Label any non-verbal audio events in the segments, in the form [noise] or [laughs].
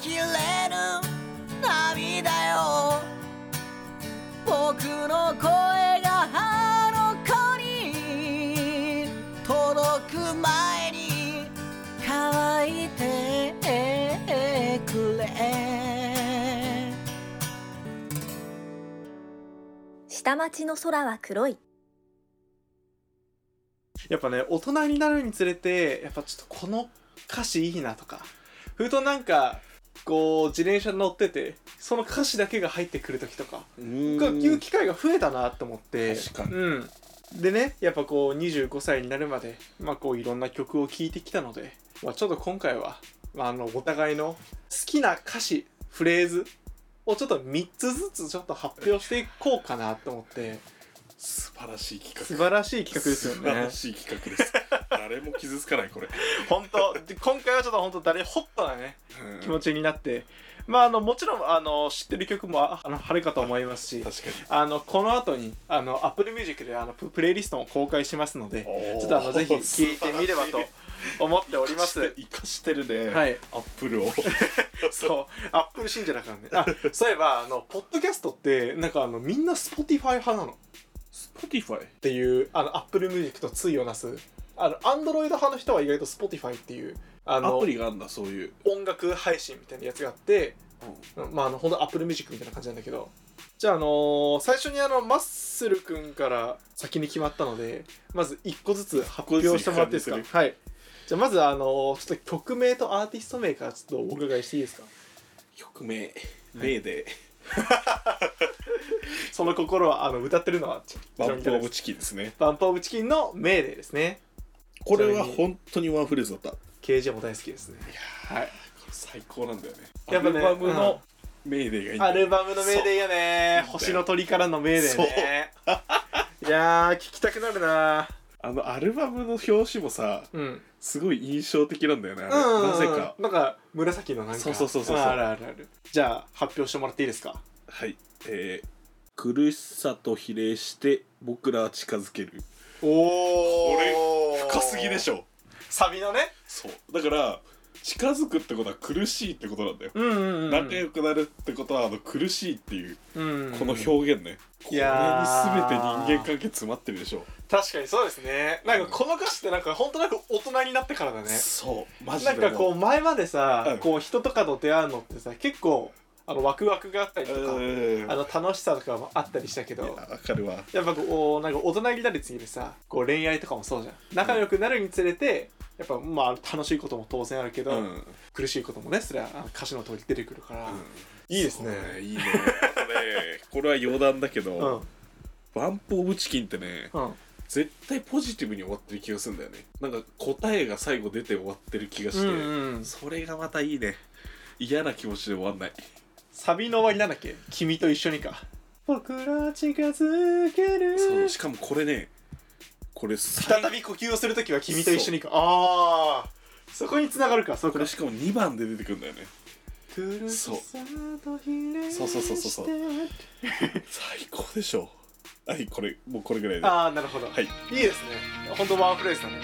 きれぬ涙よ。僕の声があの子に届く前に乾いてくれ。下町の空は黒い。やっぱね大人になるにつれてやっぱちょっとこの歌詞いいなとか。ふとなんかこう自転車に乗っててその歌詞だけが入ってくる時とかいう機会が増えたなと思ってうん。でねやっぱこう25歳になるまでまあこういろんな曲を聴いてきたので、まあ、ちょっと今回は、まあ、あのお互いの好きな歌詞フレーズをちょっと3つずつちょっと発表していこうかなと思って素晴らしい企画素晴らしい企画ですよ素晴ねらしい企画です。誰も傷つかないこれ、[laughs] 本当。で今回はちょっと本当誰ホットなねうん。気持ちになって。まああのもちろんあの知ってる曲もああのあるかと思いますし確かに。あのこの後にあの Apple Music であのププレイリストも公開しますのでちょっとあのぜひ聴いてみればと思っております。生かしてるね、はい。アップルを。[laughs] そう。アップル信者だからね。あそういえばあのポッドキャストってなんかあのみんな Spotify 派なのっ Spotify ていうあの Apple Music と対をなすあの Android 派の人は意外と Spotify っていうあのアプリがあるんだそういう、音楽配信みたいなやつがあってまああの本当アップルミュージックみたいな感じなんだけど。じゃああのー最初にあのマッスル君から先に決まったのでまず1個ずつ発表してもらっていいですか？はい。じゃあまずあのーちょっと曲名とアーティスト名からちょっとお伺いしていいですか？曲名名で、[laughs] その心はあの歌ってるのはバンプオブチキンですね。バンプオブチキンのメーデーですね。これは本当にワンフレーズだった。KJ も大好きですね。はい最高なんだよね。やっぱねアルバムのメーデーがいいんだよアルバムのメーデーよねそう。星の鳥からのメーデーね [laughs] いやー聞きたくなるなあのアルバムの表紙もさうん。すごい印象的なんだよねあれ。うんなぜか。なんか紫のなんか。そうそうそうそう。そうあるあるある。じゃあ発表してもらっていいですか？はい。えー苦しさと比例して僕らは近づける。おおこれ深すぎでしょ。ょサビのね。そう。だから近づくってことは苦しいってことなんだよ、うんうんうん仲良くなるってことはあの苦しいっていううんこの表現ね、これに全て人間関係詰まってるでしょ確かにそうですね。なんかこの歌詞ってなんか本当なんか大人になってからだね。そうマジでなんかこう前までさ、うん。こう人とかと出会うのってさ結構あのワクワクがあったりとか、うんあの楽しさとかもあったりしたけどわかるわ。やっぱこうなんか大人になるにつれてさこう恋愛とかもそうじゃん。仲良くなるにつれてやっぱまあ楽しいことも当然あるけど、うん、うん苦しいこともねそれは歌詞の通り出てくるから、いいですね。そういいね。これは余談だけど、うん。バンプ・オブ・チキンってねうん絶対ポジティブに終わってる気がするんだよね。なんか答えが最後出て終わってる気がして、うんうん。それがまたいいね。嫌な気持ちで終わんない。サビの終わりなんだっけ？君と一緒にか。僕ら近づける。そうしかもこれねこれ再び呼吸をするときは君と一緒にか。ああそこに繋がるか。そうか。これしかも2番で出てくるんだよね。そう。そうそうそうそう。[laughs] 最高でしょはいこれもうこれぐらいで。ああなるほど、はい。いいですね。本当ワンフレーズだね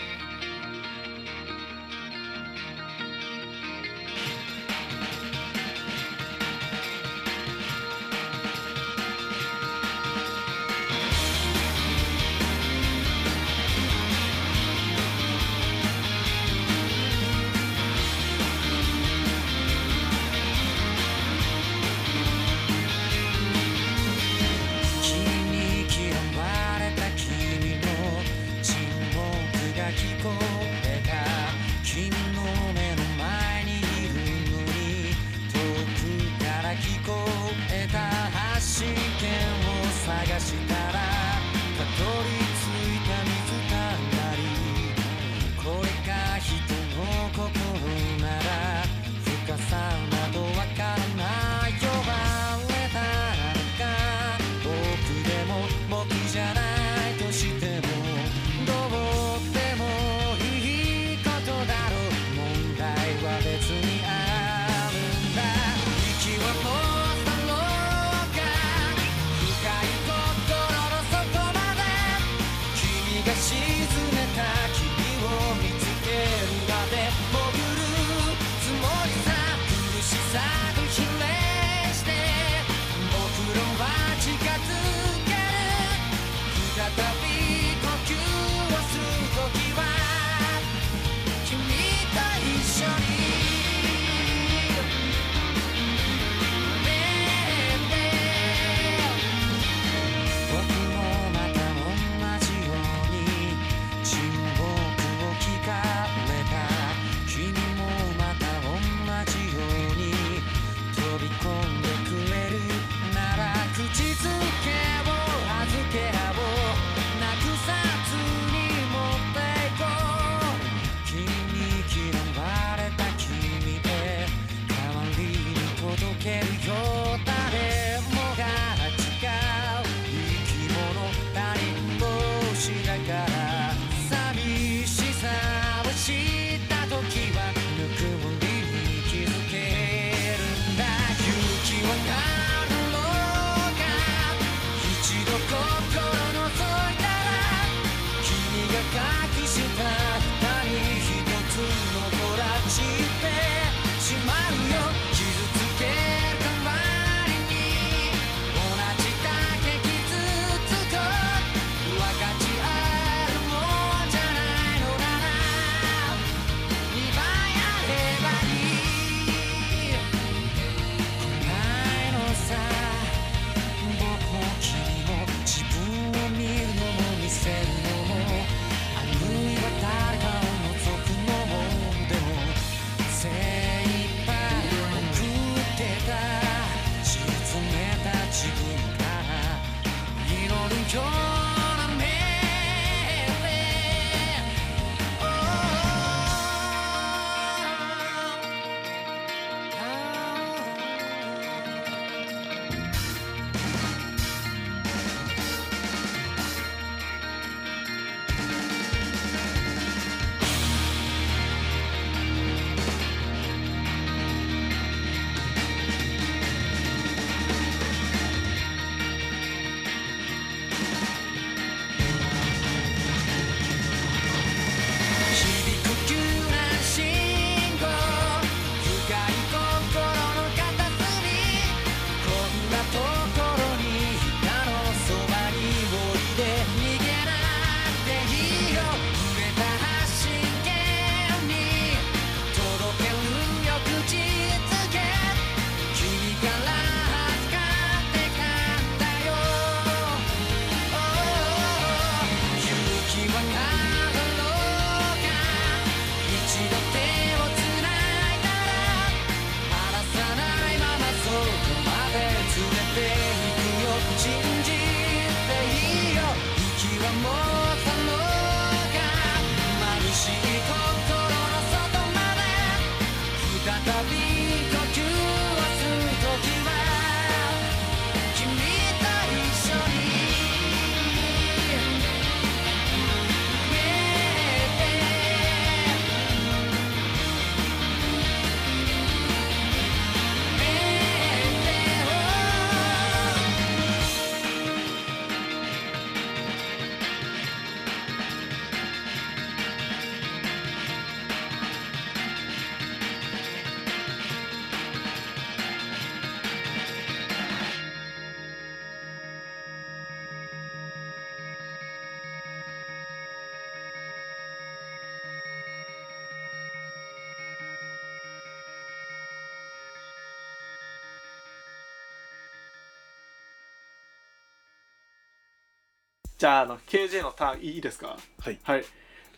じゃああの KJ のターンいいですか？はい。はい。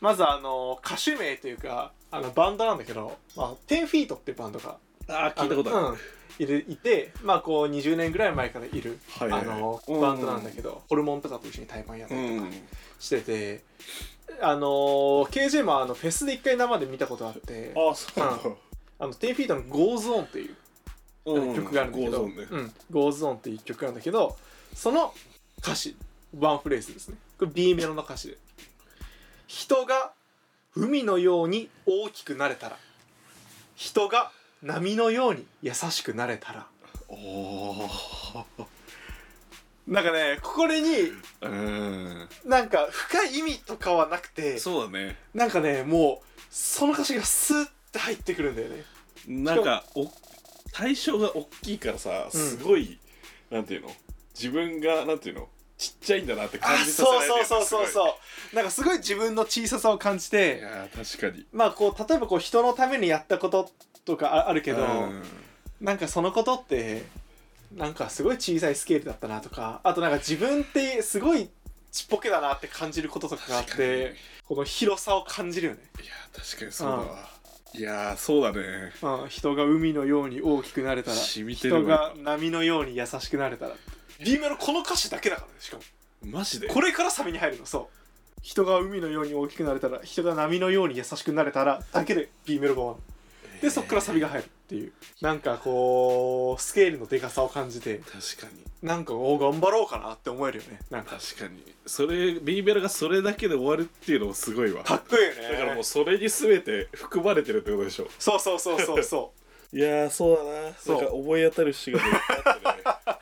まずあの歌手名というかあのバンドなんだけど、まあ、10フィートってバンドがああ聞いたことある、うん。いるいてまあこう20年ぐらい前からいる、はいはいはい。あのうん。バンドなんだけど、ホルモンとかと一緒に対バンやったうりとかん。してて、あの KJ もあのフェスで一回生で見たことあってああそうなんだ、あの10フィートの「Goes On」っていううん。曲があるんだけど「ゴーゾーンね。うん、Goes On」っていう曲なんだけどその歌詞ワンフレーズですね。これ B メロの歌詞で「人が海のように大きくなれたら。人が波のように優しくなれたら。おお」なんかねこれにうん。なんか深い意味とかはなくてそうだね。なんかねもうその歌詞がスッて入ってくるんだよね。なんかお対象が大きいからさすごい、なんていうの？自分がなんていうの？ちっちゃいんだなって感あじさそうれるそうそうそううそう。なんかすごい自分の小ささを感じいてやー確かに。まあこう例えばこう人のためにやったこととかああるけど、うん。なんかそのことってなんかすごい小さいスケールだったなとかあとなんか自分ってすごいちっぽけだなって感じることとかがあってこの広さを感じるよね、いやー確かにそうだわ、いやーそうだね。うん、人が海のように大きくなれたら染みてるわ。人が波のように優しくなれたら B メロこの歌詞だけだからねしかも。マジで？これからサビに入るのそう。人が海のように大きくなれたら人が波のように優しくなれたらだけで B メロが終わる。でそっからサビが入るっていう。なんかこうスケールのでかさを感じて確かに。なんかお頑張ろうかなって思えるよね。なんか。確かに。それ B ベルがそれだけで終わるっていうのもすごいわ。かっこいいよね。だからもうそれに全て含まれてるってことでしょ。そうそうそうそうそ [laughs] いやーそうだな。そう。なんか思い当たる節がいっぱいあってね。う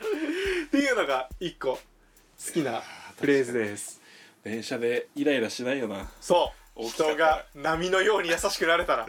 っていうのが一個好きなフレーズです。電車でイライラしないよな。そう。人が波のように優しくなれたら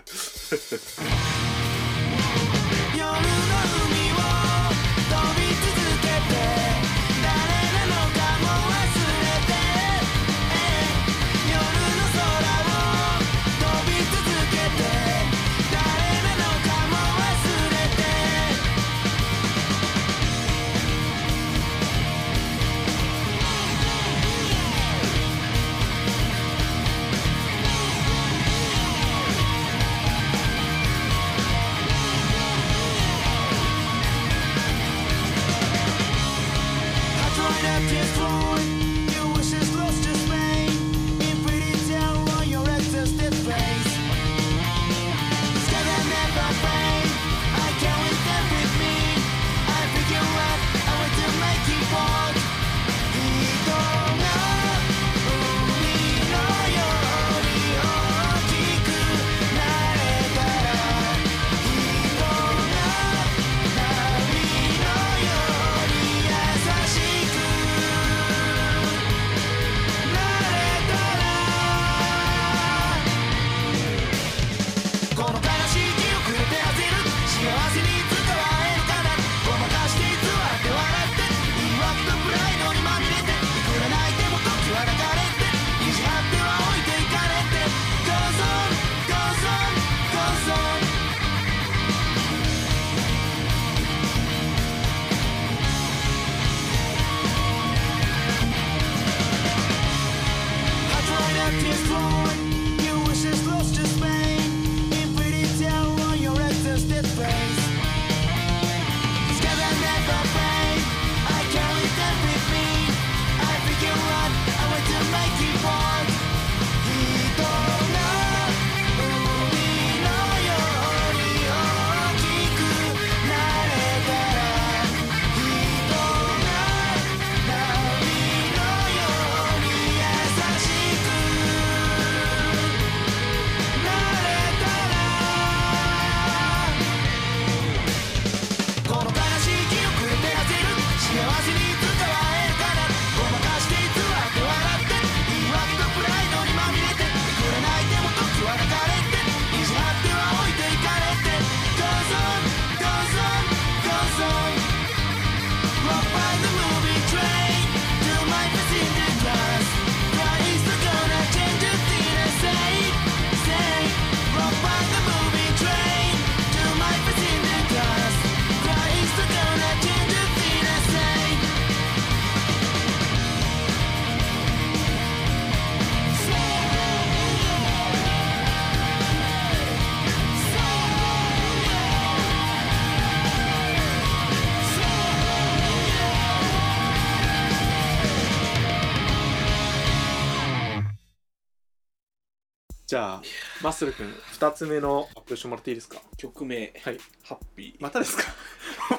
じゃあマッスル君2つ目の発表してもらっていいですか？曲名はい。ハッピー。またですか？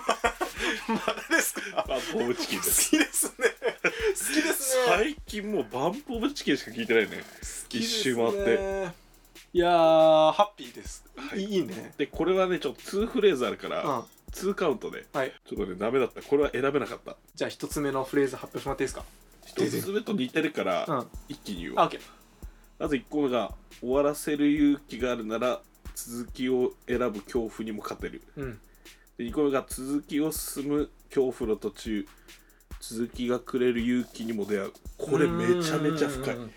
[laughs] またですか？バンプオブチキン好ですきですね。好きですね。最近もうバンプオブチキンしか聞いてないね。一周回って。ていやーハッピーです、はい。い、いね。でこれはねちょっと2フレーズあるから、うん。2カウントではい。ちょっとねダメだった。これは選べなかった。じゃあ1つ目のフレーズ発表してもらっていいですか？一つ目と似てるから、うん。一気に言う。あオッケーまず1個目が終わらせる勇気があるなら続きを選ぶ恐怖にも勝てる。うん。で2個目が続きを進む恐怖の途中続きがくれる勇気にも出会う。これめちゃめちゃ深い。うん。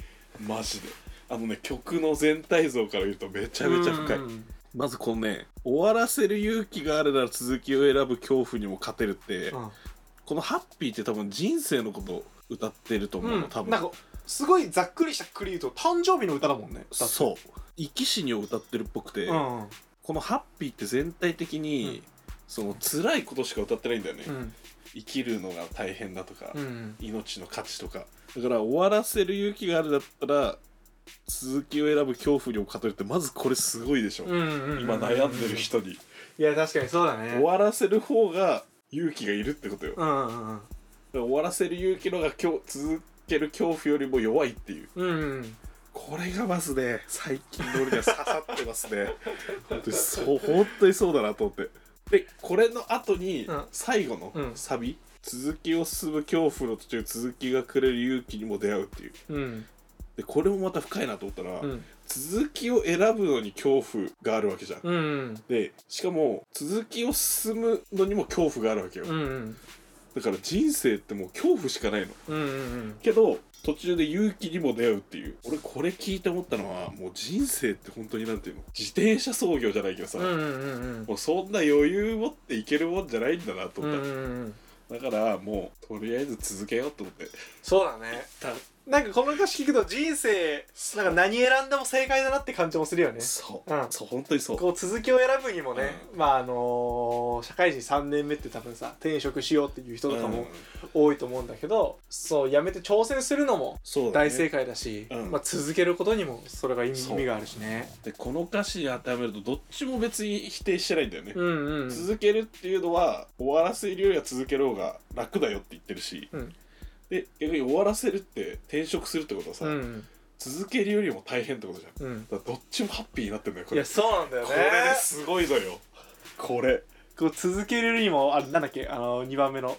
マジで。あのね曲の全体像から言うとめちゃめちゃ深い。うん。まずこのね終わらせる勇気があるなら続きを選ぶ恐怖にも勝てるって、うん。このハッピーって多分人生のことを歌ってると思うの、多分。なんかすごいざっくりしたくり言うと誕生日の歌だもんね。そう。生き死にを歌ってるっぽくて、うん。うんこのハッピーって全体的に、その辛いことしか歌ってないんだよね、うん。生きるのが大変だとか、うん。命の価値とか。だから終わらせる勇気があるだったら続きを選ぶ恐怖にも勝てるってまずこれすごいでしょ、うんうんうん今悩んでる人に、いや確かにそうだね。終わらせる方が勇気がいるってことよ、だかうんうんうん。ら終わらせる勇気のが今日続ける恐怖よりも弱いっていう。うん。うんこれがまずね最近の俺には刺さってますね。本当にそう本当にそうだなと思って。でこれの後にうん。最後のうん。サビ、続きを進む恐怖の途中続きがくれる勇気にも出会うっていう。うん。でこれもまた深いなと思ったら、うん。続きを選ぶのに恐怖があるわけじゃん、うん。でしかも続きを進むのにも恐怖があるわけよ、うんうんだから人生ってもう恐怖しかないの。うんうんけど途中で勇気にも出会うっていう。俺これ聞いて思ったのはもう人生って本当になんていうの？自転車操業じゃないけどさ、うんうんうんもうそんな余裕持っていけるもんじゃないんだなとうんう思った、んうんだからもうとりあえず続けようと思って。そうだねなんかこの歌詞聞くと人生なんか何選んでも正解だなって感じもするよね。そう、うん。そう本当にそう。こう続きを選ぶにもね、まああの社会人3年目って多分さ転職しようっていう人とかうん。も多いと思うんだけど、そうやめて挑戦するのも大正解だしうん。まあ、続けることにもそれが意味があるしね。でこの歌詞に当てはめるとどっちも別に否定してないんだよね、うんうん。続けるっていうのは終わらせるよりは続ける方が楽だよって言ってるし、うんで逆に終わらせるって転職するってことはさ、うん。続けるよりも大変ってことじゃん。うん。だからどっちもハッピーになってんだよこれ。いやそうなんだよね。これねすごいのよ。これ。こう続けるにもあなんだっけあの2番目の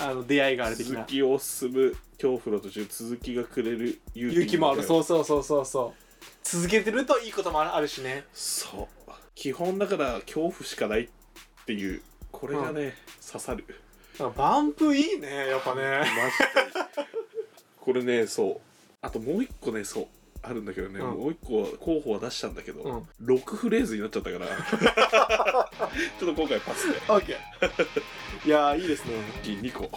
あの出会いがある的な。続きを進む恐怖の途中続きがくれる勇気勇気もある。うそうそうそうそうそう。続けてるといいこともあるしね。そう。基本だから恐怖しかないっていうこれがね、刺さるバンプいいねやっぱね。マジで。これねそう。あともう一個ねそう。あるんだけどね、うん。もう一個候補は出したんだけど、うん。6フレーズになっちゃったから。[laughs] ちょっと今回パスで。OK いやーいいですね。2個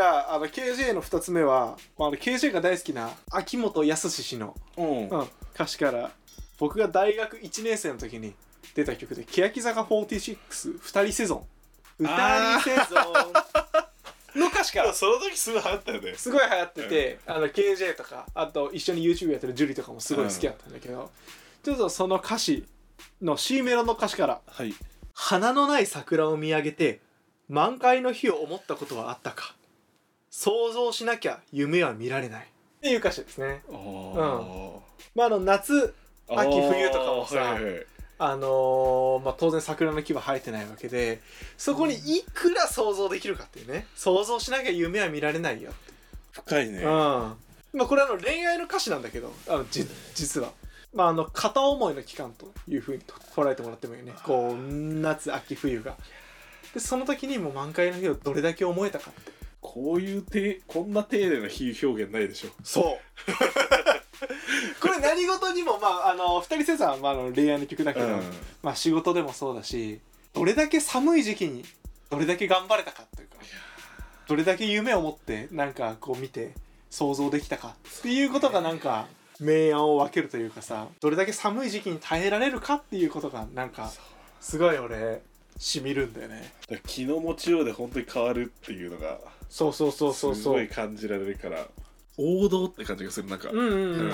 じゃああの KJ の2つ目は、まあ、あの KJ が大好きな秋元康氏の、うん。うん、歌詞から僕が大学1年生の時に出た曲で欅坂46二人セゾン。二人セゾン。の歌詞からその時すごい流行ったよね。すごい流行ってて、あの KJ とかあと一緒に YouTube やってるジュリとかもすごい好きだったんだけど、ちょっとその歌詞の C メロの歌詞からはい「花のない桜を見上げて満開の日を思ったことはあったか想像しなきゃ夢は見られない」っていう歌詞ですね。あー。まあ、あの夏秋冬とかもさはいはいはい。あのーまあ、当然桜の木は生えてないわけでそこにいくら想像できるかっていうね。想像しなきゃ夢は見られないよって。深いね。うん。まあこれあの恋愛の歌詞なんだけどあのじ実は。まあ、あの片思いの期間というふうにと捉えてもらってもいいね。こう夏秋冬が。でその時にもう満開の日をどれだけ思えたかってこういうてこんな丁寧な比喩表現ないでしょ。そう。[laughs] これ何事にもまああの二人生産は、まあ、あの恋愛の曲だけど、うん。まあ、仕事でもそうだしどれだけ寒い時期にどれだけ頑張れたかというかどれだけ夢を持ってなんかこう見て想像できたかっていうことがなんか明暗を分けるというかさどれだけ寒い時期に耐えられるかっていうことがなんかすごい俺しみるんだよね。気の持ちようで本当に変わるっていうのがそうそうそうそうすそう。ごい感じられるから。王道って感じがするなんか、うんうんうん、うん。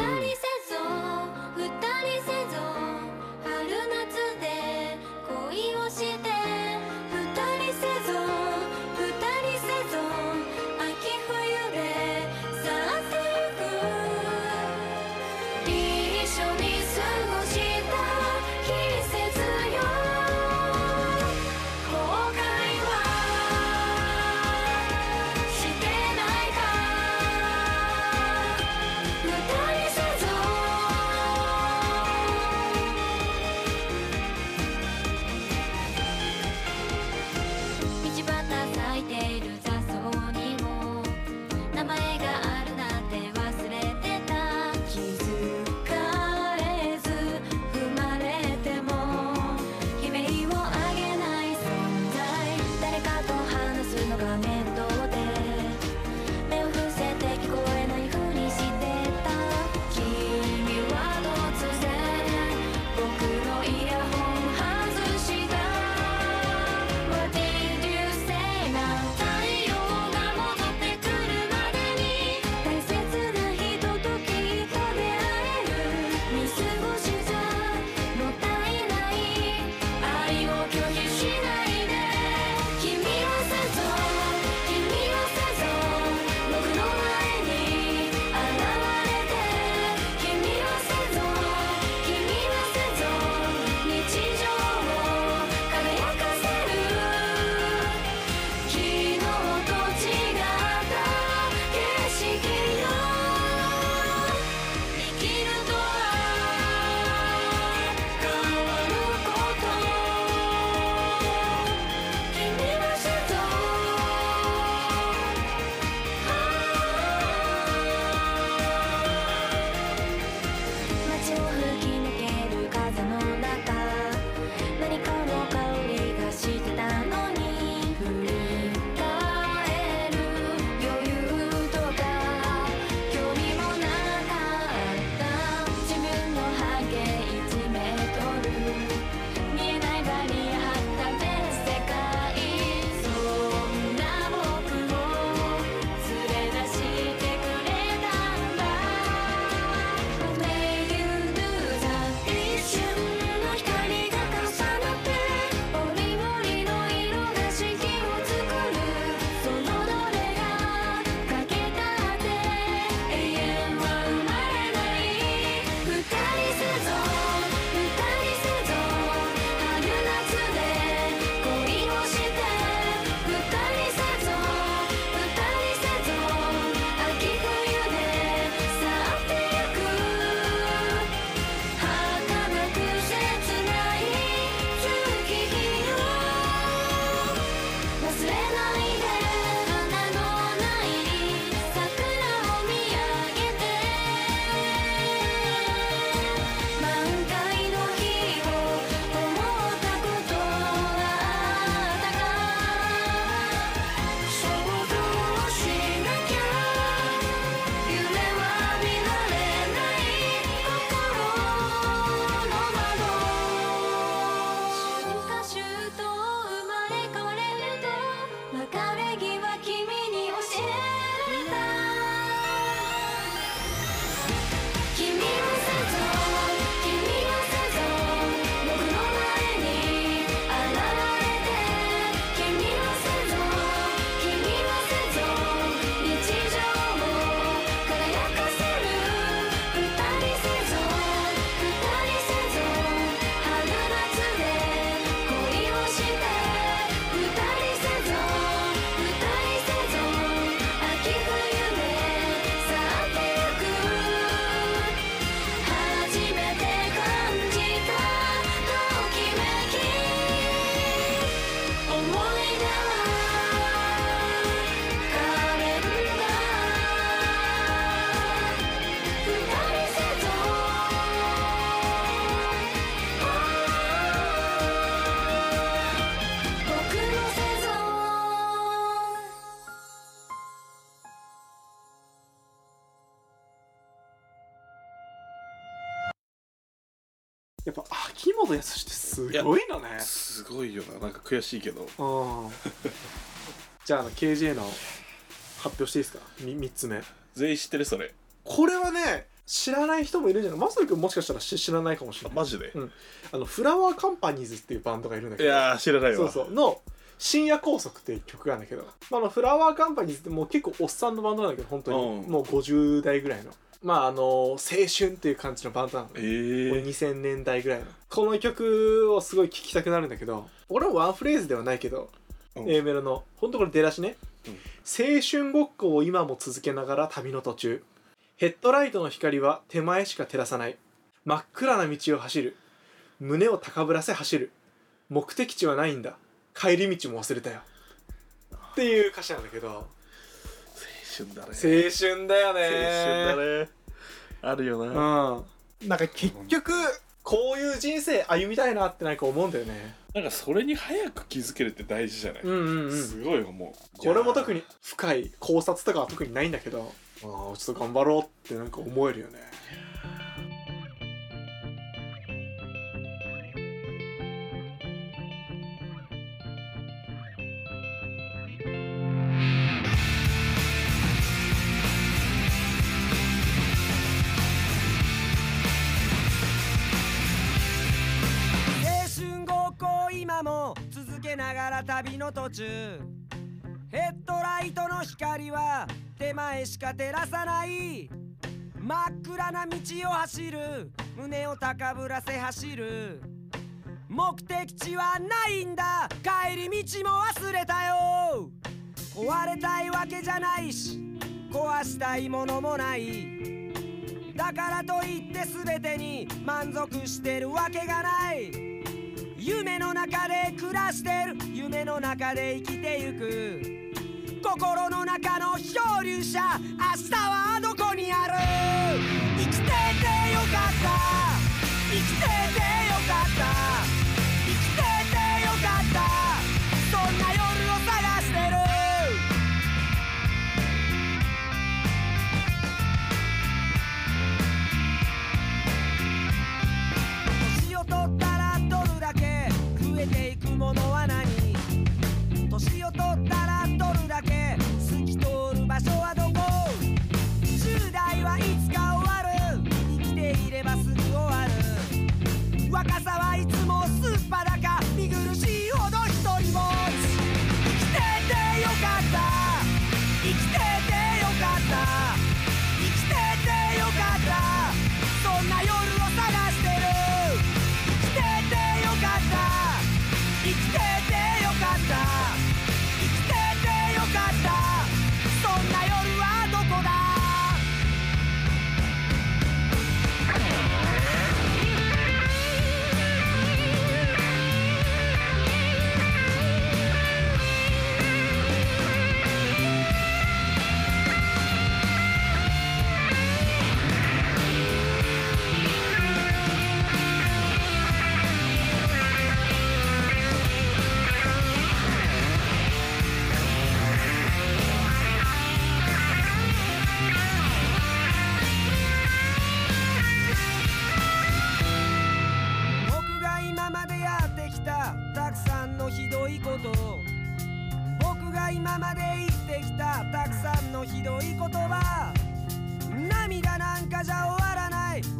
てすごいのね。すごいよな。なんか悔しいけど。うん。じゃああの KJ の発表していいですか？3, 三つ目。全員知ってるそれ。これはね知らない人もいるんじゃない。マサル君もしかしたら知知らないかもしれない。あマジで、うん。あのフラワーカンパニーズっていうバンドがいるんだけど。いやー知らないわ。そうそう。の深夜拘束っていう曲があるんだけど、まあ、あのフラワーカンパニーズってもう結構おっさんのバンドなんだけど本当に。うん。もう50代ぐらいのまああの青春っていう感じのバンドなの。え。ね、ー、これ2000年代ぐらいの。この曲をすごい聴きたくなるんだけど俺はワンフレーズではないけど、うん。A メロのほんとこれ出だしね、うん。青春ごっこを今も続けながら旅の途中。ヘッドライトの光は手前しか照らさない。真っ暗な道を走る。胸を高ぶらせ走る。目的地はないんだ。帰り道も忘れたよ。っていう歌詞なんだけど。青春だね。青春だよね。青春だねあるよな、うん。なんか結局こういう人生歩みたいなってなんか思うんだよね。なんかそれに早く気づけるって大事じゃない、うんうんうん。すごい思う。これも特にに深い考察とかは特にないんだけどああちょっと頑張ろうってなんか思えるよねも続けながら旅の途中。ヘッドライトの光は手前しか照らさない。真っ暗な道を走る。胸を高ぶらせ走る。目的地はないんだ。帰り道も忘れたよ。壊れたいわけじゃないし。壊したいものもない。だからといって全てに満足してるわけがない。夢の中で暮らしてる。夢の中で生きてゆく。心の中の漂流者。明日はどこにある。生きててよかった。生きててよかった。る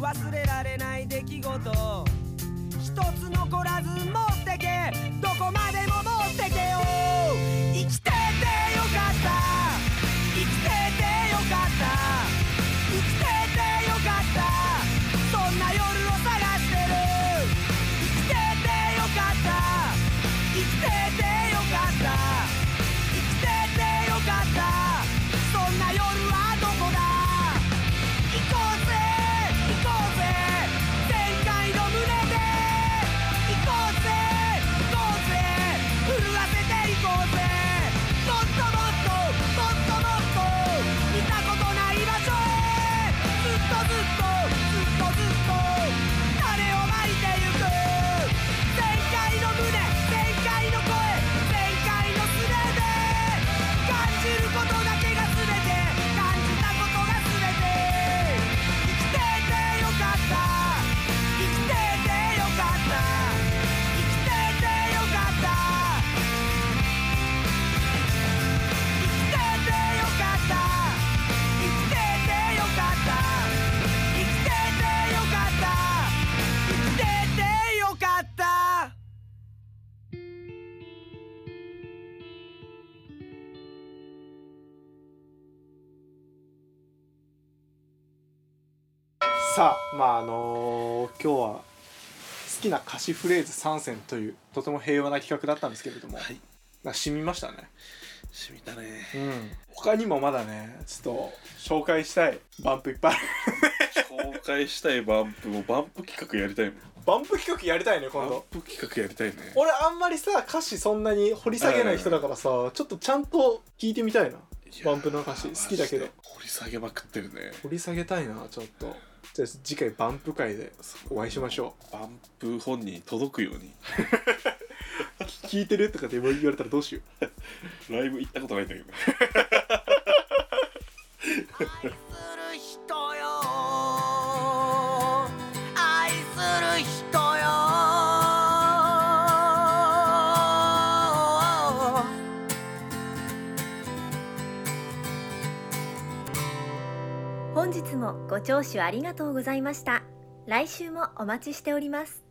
忘れられまああのー今日は好きな歌詞フレーズ3選というとても平和な企画だったんですけれども、はい。染みましたね。しみたね。うん。他にもまだねちょっと紹介したいバンプいっぱいある。公開したいバンプもバンプ企画やりたいもん。バンプ企画やりたいねバン今度プ企画やりたいね。俺あんまりさ歌詞そんなに掘り下げない人だからさちょっとちゃんと聞いてみたいな。バンプの歌詞。好きだけど。掘り下げまくってるね。掘り下げたいなちょっとじゃあ次回バンプ会でお会いしましょバンプ本人に届くように。う [laughs] 聞いてるとかって言われたらどうしよう。ライブ行ったことないんだけど。する人よ。愛する人ご聴取ありがとうございました。来週もお待ちしております。